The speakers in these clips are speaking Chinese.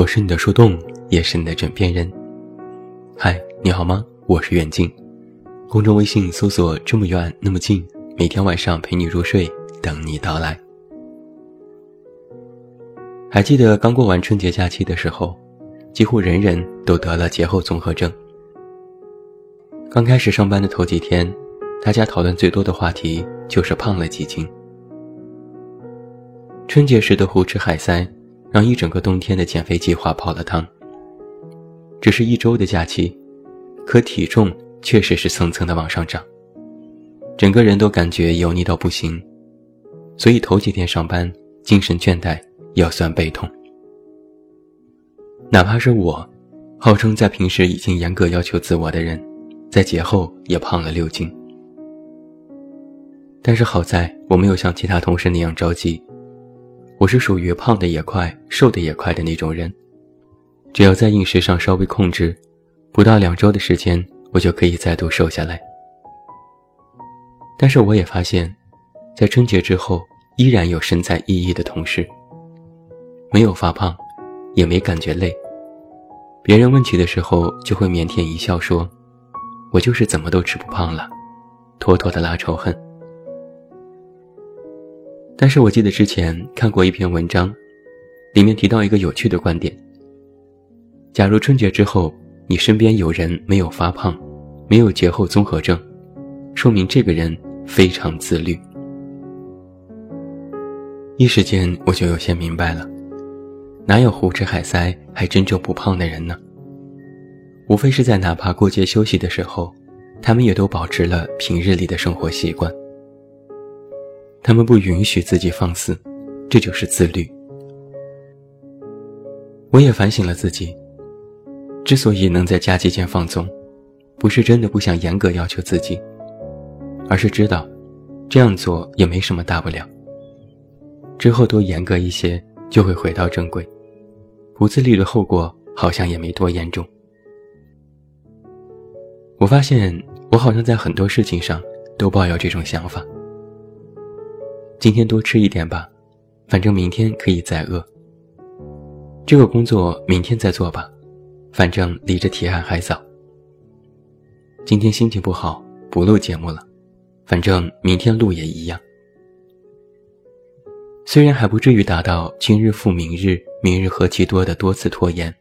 我是你的树洞，也是你的枕边人。嗨，你好吗？我是远近，公众微信搜索“这么远那么近”，每天晚上陪你入睡，等你到来。还记得刚过完春节假期的时候，几乎人人都得了节后综合症。刚开始上班的头几天，大家讨论最多的话题就是胖了几斤。春节时的胡吃海塞，让一整个冬天的减肥计划泡了汤。只是一周的假期，可体重确实是蹭蹭的往上涨，整个人都感觉油腻到不行，所以头几天上班精神倦怠，腰酸背痛。哪怕是我，号称在平时已经严格要求自我的人，在节后也胖了六斤。但是好在我没有像其他同事那样着急。我是属于胖的也快、瘦的也快的那种人，只要在饮食上稍微控制，不到两周的时间，我就可以再度瘦下来。但是我也发现，在春节之后，依然有身材奕奕的同事，没有发胖，也没感觉累。别人问起的时候，就会腼腆一笑说：“我就是怎么都吃不胖了，妥妥的拉仇恨。”但是我记得之前看过一篇文章，里面提到一个有趣的观点：假如春节之后你身边有人没有发胖，没有节后综合症，说明这个人非常自律。一时间我就有些明白了，哪有胡吃海塞还真就不胖的人呢？无非是在哪怕过节休息的时候，他们也都保持了平日里的生活习惯。他们不允许自己放肆，这就是自律。我也反省了自己，之所以能在假期间放纵，不是真的不想严格要求自己，而是知道这样做也没什么大不了。之后多严格一些，就会回到正轨，不自律的后果好像也没多严重。我发现我好像在很多事情上都抱有这种想法。今天多吃一点吧，反正明天可以再饿。这个工作明天再做吧，反正离着提案还早。今天心情不好，不录节目了，反正明天录也一样。虽然还不至于达到今日复明日，明日何其多的多次拖延，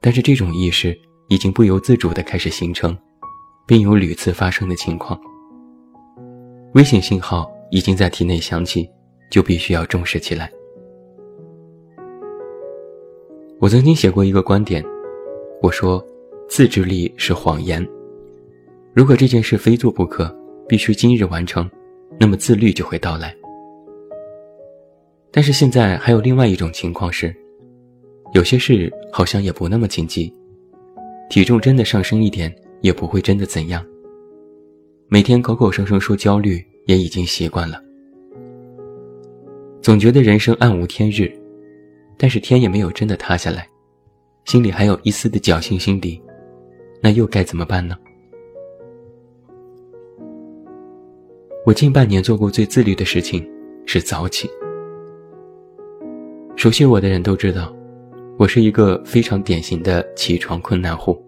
但是这种意识已经不由自主地开始形成，并有屡次发生的情况。危险信号。已经在体内响起，就必须要重视起来。我曾经写过一个观点，我说，自制力是谎言。如果这件事非做不可，必须今日完成，那么自律就会到来。但是现在还有另外一种情况是，有些事好像也不那么紧急，体重真的上升一点也不会真的怎样。每天口口声声说焦虑。也已经习惯了，总觉得人生暗无天日，但是天也没有真的塌下来，心里还有一丝的侥幸心理，那又该怎么办呢？我近半年做过最自律的事情是早起。熟悉我的人都知道，我是一个非常典型的起床困难户，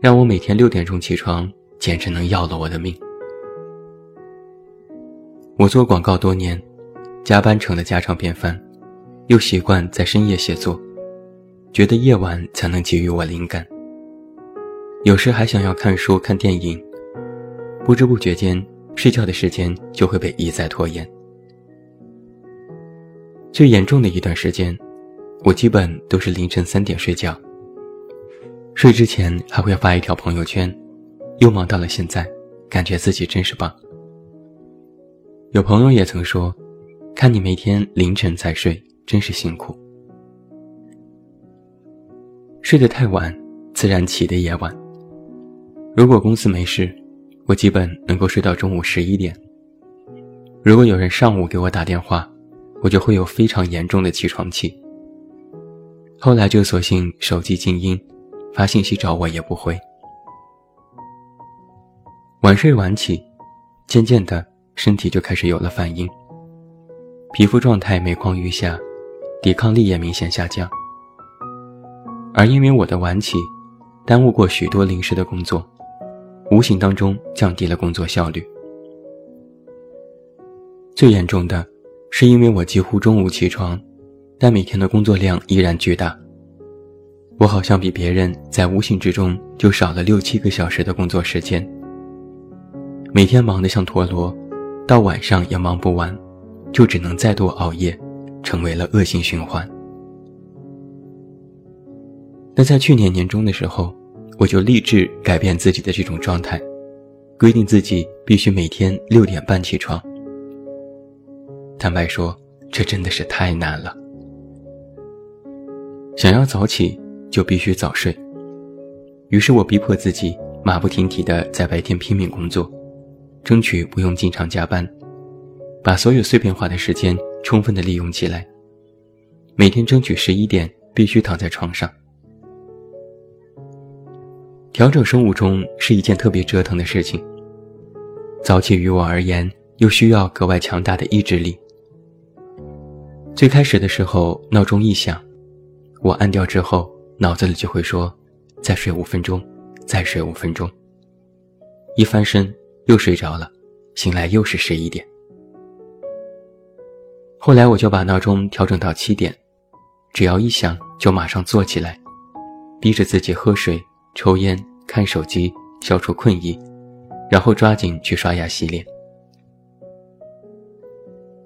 让我每天六点钟起床，简直能要了我的命。我做广告多年，加班成了家常便饭，又习惯在深夜写作，觉得夜晚才能给予我灵感。有时还想要看书、看电影，不知不觉间，睡觉的时间就会被一再拖延。最严重的一段时间，我基本都是凌晨三点睡觉，睡之前还会发一条朋友圈，又忙到了现在，感觉自己真是棒。有朋友也曾说：“看你每天凌晨才睡，真是辛苦。睡得太晚，自然起得也晚。如果公司没事，我基本能够睡到中午十一点。如果有人上午给我打电话，我就会有非常严重的起床气。后来就索性手机静音，发信息找我也不回。晚睡晚起，渐渐的。”身体就开始有了反应，皮肤状态每况愈下，抵抗力也明显下降，而因为我的晚起，耽误过许多临时的工作，无形当中降低了工作效率。最严重的，是因为我几乎中午起床，但每天的工作量依然巨大。我好像比别人在无形之中就少了六七个小时的工作时间，每天忙得像陀螺，到晚上也忙不完，就只能再度熬夜，成为了恶性循环。那在去年年中的时候，我就立志改变自己的这种状态，规定自己必须每天六点半起床。坦白说，这真的是太难了。想要早起，就必须早睡。于是我逼迫自己马不停蹄地在白天拼命工作，争取不用经常加班，把所有碎片化的时间充分的利用起来。每天争取十一点必须躺在床上。调整生物钟是一件特别折腾的事情。早起于我而言，又需要格外强大的意志力。最开始的时候，闹钟一响，我按掉之后，脑子里就会说：“再睡五分钟，再睡五分钟。”一翻身又睡着了，醒来又是十一点。后来我就把闹钟调整到七点，只要一响就马上坐起来，逼着自己喝水、抽烟、看手机，消除困意，然后抓紧去刷牙洗脸。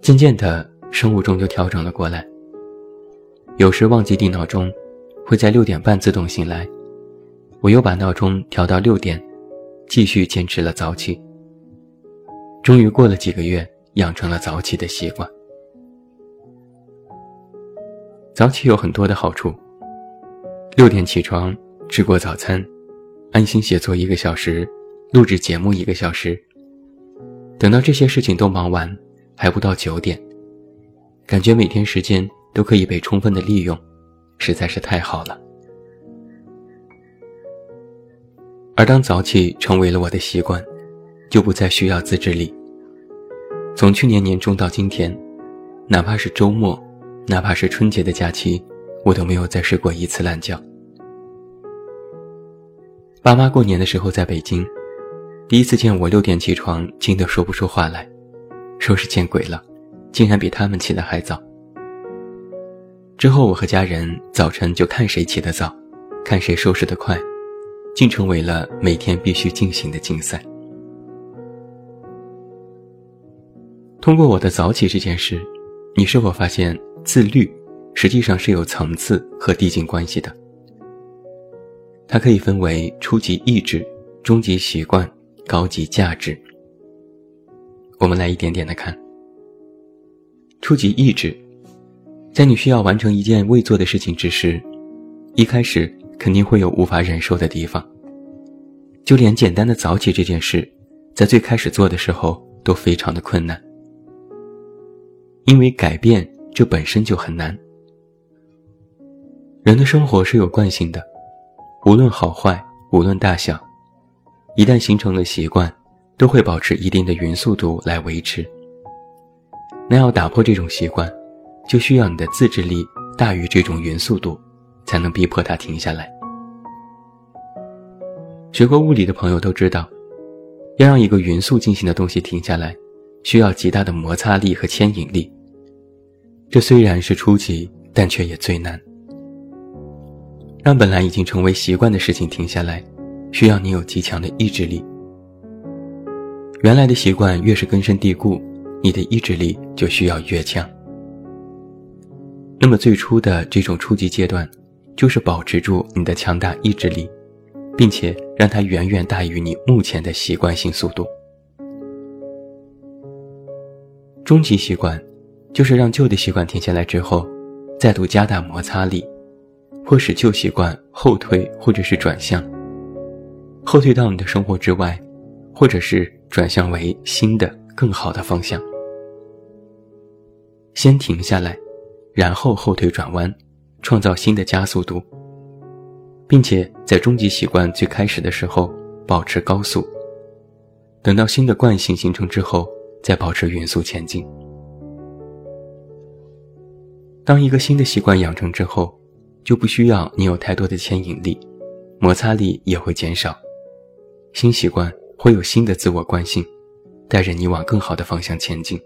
渐渐的。生物钟就调整了过来。有时忘记定闹钟，会在六点半自动醒来，我又把闹钟调到六点，继续坚持了早起。终于过了几个月，养成了早起的习惯。早起有很多的好处。六点起床，吃过早餐，安心写作一个小时，录制节目一个小时。等到这些事情都忙完，还不到九点。感觉每天时间都可以被充分的利用，实在是太好了。而当早起成为了我的习惯，就不再需要自制力。从去年年中到今天，哪怕是周末，哪怕是春节的假期，我都没有再睡过一次懒觉。爸妈过年的时候在北京，第一次见我六点起床，惊得说不出话来，说是见鬼了。竟然比他们起得还早。之后，我和家人早晨就看谁起得早，看谁收拾得快，竟成为了每天必须进行的竞赛。通过我的早起这件事，你是否发现自律实际上是有层次和递进关系的？它可以分为初级意志、中级习惯、高级价值。我们来一点点的看。初级意志，在你需要完成一件未做的事情之时，一开始肯定会有无法忍受的地方。就连简单的早起这件事，在最开始做的时候都非常的困难，因为改变这本身就很难。人的生活是有惯性的，无论好坏，无论大小，一旦形成了习惯，都会保持一定的匀速度来维持。那要打破这种习惯，就需要你的自制力大于这种匀速度，才能逼迫它停下来。学过物理的朋友都知道，要让一个匀速进行的东西停下来，需要极大的摩擦力和牵引力。这虽然是初级，但却也最难。让本来已经成为习惯的事情停下来，需要你有极强的意志力。原来的习惯越是根深蒂固。你的意志力就需要越强。那么最初的这种初级阶段，就是保持住你的强大意志力，并且让它远远大于你目前的习惯性速度。终极习惯，就是让旧的习惯停下来之后，再度加大摩擦力，迫使旧习惯后退，或者是转向，后退到你的生活之外，或者是转向为新的更好的方向。先停下来，然后后退转弯，创造新的加速度，并且在终极习惯最开始的时候保持高速，等到新的惯性形成之后，再保持匀速前进。当一个新的习惯养成之后，就不需要你有太多的牵引力，摩擦力也会减少，新习惯会有新的自我惯性，带着你往更好的方向前进。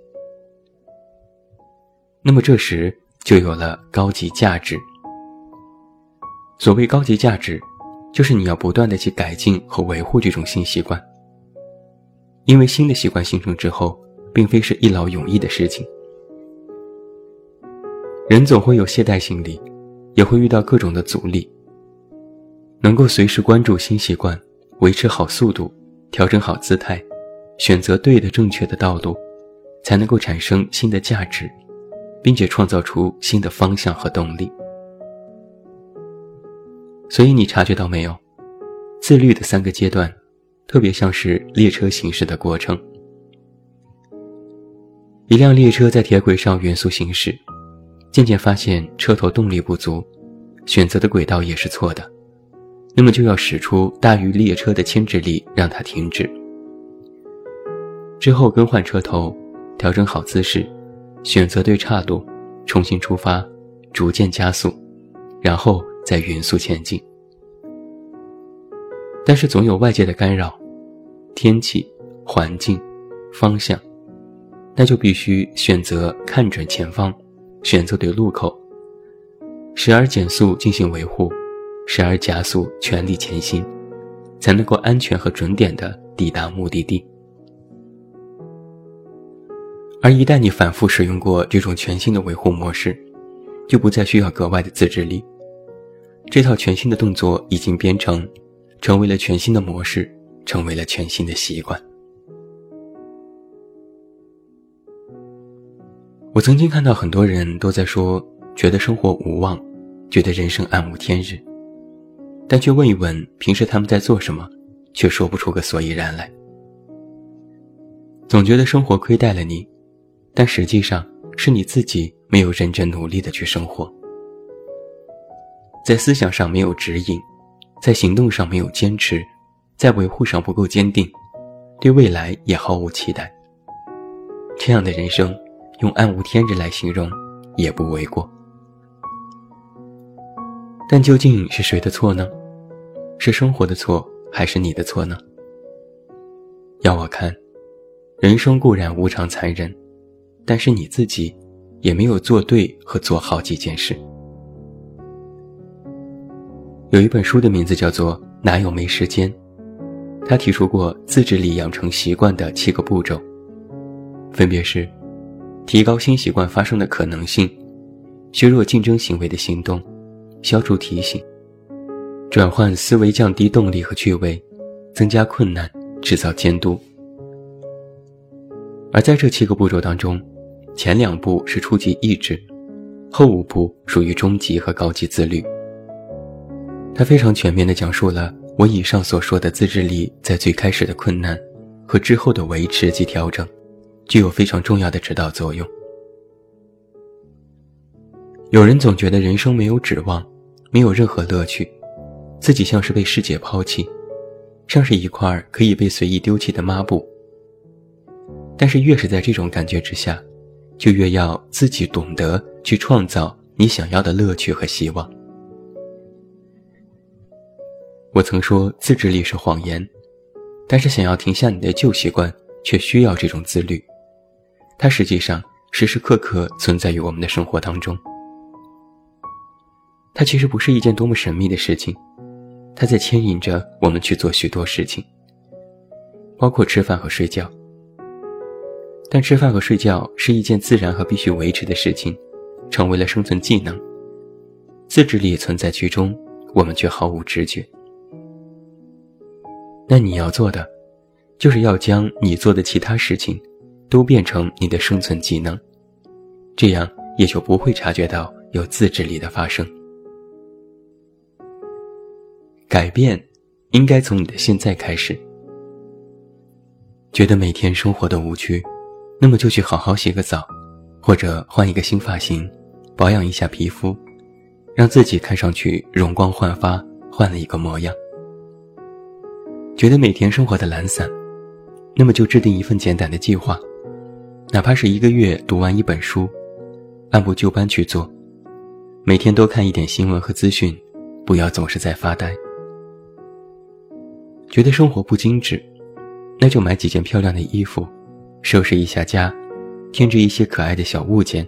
那么这时就有了高级价值。所谓高级价值，就是你要不断的去改进和维护这种新习惯。因为新的习惯形成之后，并非是一劳永逸的事情。人总会有懈怠心理，也会遇到各种的阻力。能够随时关注新习惯，维持好速度，调整好姿态，选择对的正确的道路，才能够产生新的价值，并且创造出新的方向和动力。所以你察觉到没有，自律的三个阶段，特别像是列车行驶的过程。一辆列车在铁轨上匀速行驶，渐渐发现车头动力不足，选择的轨道也是错的，那么就要使出大于列车的牵制力让它停止。之后更换车头，调整好姿势，选择对岔路，重新出发，逐渐加速，然后。再匀速前进，但是总有外界的干扰，天气、环境、方向，那就必须选择看准前方，选择对路口，时而减速进行维护，时而加速全力前行，才能够安全和准点的抵达目的地。而一旦你反复使用过这种全新的维护模式，就不再需要格外的自制力。这套全新的动作已经编程，成为了全新的模式，成为了全新的习惯。我曾经看到很多人都在说，觉得生活无望，觉得人生暗无天日，但却问一问平时他们在做什么，却说不出个所以然来。总觉得生活亏待了你，但实际上是你自己没有认真努力的去生活。在思想上没有指引，在行动上没有坚持，在维护上不够坚定，对未来也毫无期待。这样的人生，用暗无天日来形容，也不为过。但究竟是谁的错呢？是生活的错，还是你的错呢？要我看，人生固然无常残忍，但是你自己，也没有做对和做好几件事。有一本书的名字叫做《哪有没时间》，他提出过自制力养成习惯的七个步骤，分别是：提高新习惯发生的可能性，削弱竞争行为的行动，消除提醒，转换思维，降低动力和趣味，增加困难，制造监督。而在这七个步骤当中，前两步是初级意志，后五步属于中级和高级自律。他非常全面地讲述了我以上所说的自制力在最开始的困难和之后的维持及调整，具有非常重要的指导作用。有人总觉得人生没有指望，没有任何乐趣，自己像是被世界抛弃，像是一块可以被随意丢弃的抹布。但是越是在这种感觉之下，就越要自己懂得去创造你想要的乐趣和希望。我曾说自制力是谎言，但是想要停下你的旧习惯，却需要这种自律。它实际上时时刻刻存在于我们的生活当中。它其实不是一件多么神秘的事情，它在牵引着我们去做许多事情，包括吃饭和睡觉。但吃饭和睡觉是一件自然和必须维持的事情，成为了生存技能。自制力存在其中，我们却毫无知觉。那你要做的，就是要将你做的其他事情，都变成你的生存技能，这样也就不会察觉到有自制力的发生。改变，应该从你的现在开始。觉得每天生活的无趣，那么就去好好洗个澡，或者换一个新发型，保养一下皮肤，让自己看上去容光焕发，换了一个模样。觉得每天生活的懒散，那么就制定一份简单的计划，哪怕是一个月读完一本书，按部就班去做，每天多看一点新闻和资讯，不要总是在发呆。觉得生活不精致，那就买几件漂亮的衣服，收拾一下家，添置一些可爱的小物件，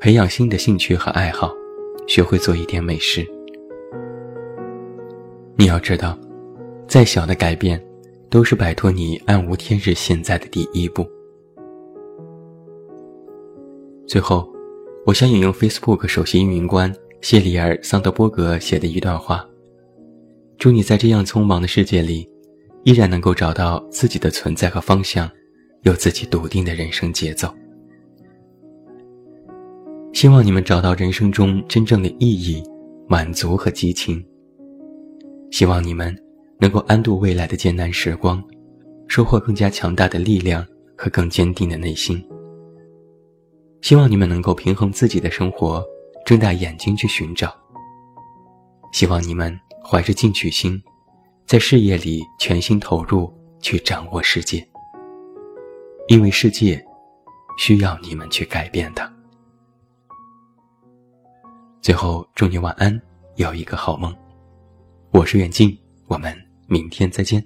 培养新的兴趣和爱好，学会做一点美食。你要知道，再小的改变，都是摆脱你暗无天日现在的第一步。最后，我想引用 Facebook 首席运营官谢里尔·桑德伯格写的一段话。祝你在这样匆忙的世界里，依然能够找到自己的存在和方向，有自己笃定的人生节奏。希望你们找到人生中真正的意义、满足和激情。希望你们能够安度未来的艰难时光，收获更加强大的力量和更坚定的内心。希望你们能够平衡自己的生活，睁大眼睛去寻找。希望你们。怀着进取心，在事业里全心投入，去掌握世界。因为世界需要你们去改变它。最后，祝你晚安，有一个好梦。我是远近，我们明天再见。